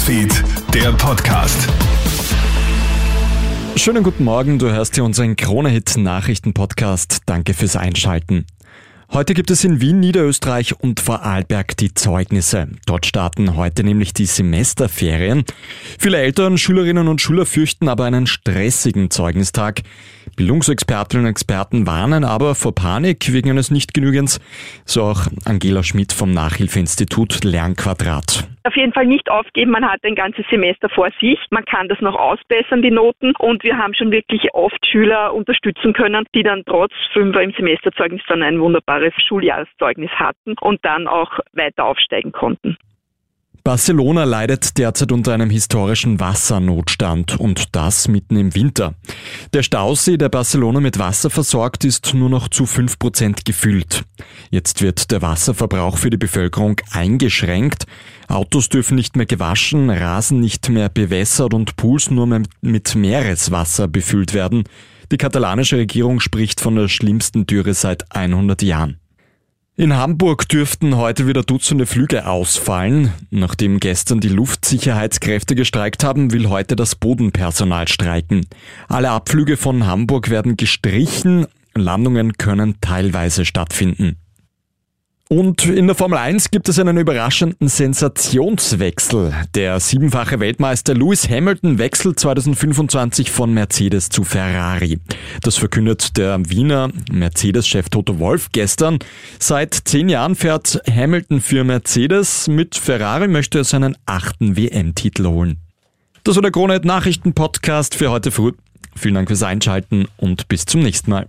Newsfeed, der Podcast. Schönen guten Morgen, du hörst hier unseren Krone-Hit Nachrichten-Podcast. Danke fürs Einschalten. Heute gibt es in Wien, Niederösterreich und Vorarlberg die Zeugnisse. Dort starten heute nämlich die Semesterferien. Viele Eltern, Schülerinnen und Schüler fürchten aber einen stressigen Zeugnistag. Bildungsexpertinnen und Experten warnen aber vor Panik wegen eines Nichtgenügens. So auch Angela Schmidt vom Nachhilfeinstitut Lernquadrat. Auf jeden Fall nicht aufgeben, man hat ein ganzes Semester vor sich, man kann das noch ausbessern, die Noten und wir haben schon wirklich oft Schüler unterstützen können, die dann trotz Fünfer im Semesterzeugnis dann ein wunderbares Schuljahreszeugnis hatten und dann auch weiter aufsteigen konnten. Barcelona leidet derzeit unter einem historischen Wassernotstand und das mitten im Winter. Der Stausee, der Barcelona mit Wasser versorgt, ist nur noch zu 5% gefüllt. Jetzt wird der Wasserverbrauch für die Bevölkerung eingeschränkt. Autos dürfen nicht mehr gewaschen, Rasen nicht mehr bewässert und Pools nur mehr mit Meereswasser befüllt werden. Die katalanische Regierung spricht von der schlimmsten Dürre seit 100 Jahren. In Hamburg dürften heute wieder Dutzende Flüge ausfallen. Nachdem gestern die Luftsicherheitskräfte gestreikt haben, will heute das Bodenpersonal streiken. Alle Abflüge von Hamburg werden gestrichen, Landungen können teilweise stattfinden. Und in der Formel 1 gibt es einen überraschenden Sensationswechsel. Der siebenfache Weltmeister Lewis Hamilton wechselt 2025 von Mercedes zu Ferrari. Das verkündet der Wiener Mercedes-Chef Toto Wolf gestern. Seit zehn Jahren fährt Hamilton für Mercedes. Mit Ferrari möchte er seinen achten WM-Titel holen. Das war der Krone Nachrichten Podcast für heute früh. Vielen Dank fürs Einschalten und bis zum nächsten Mal.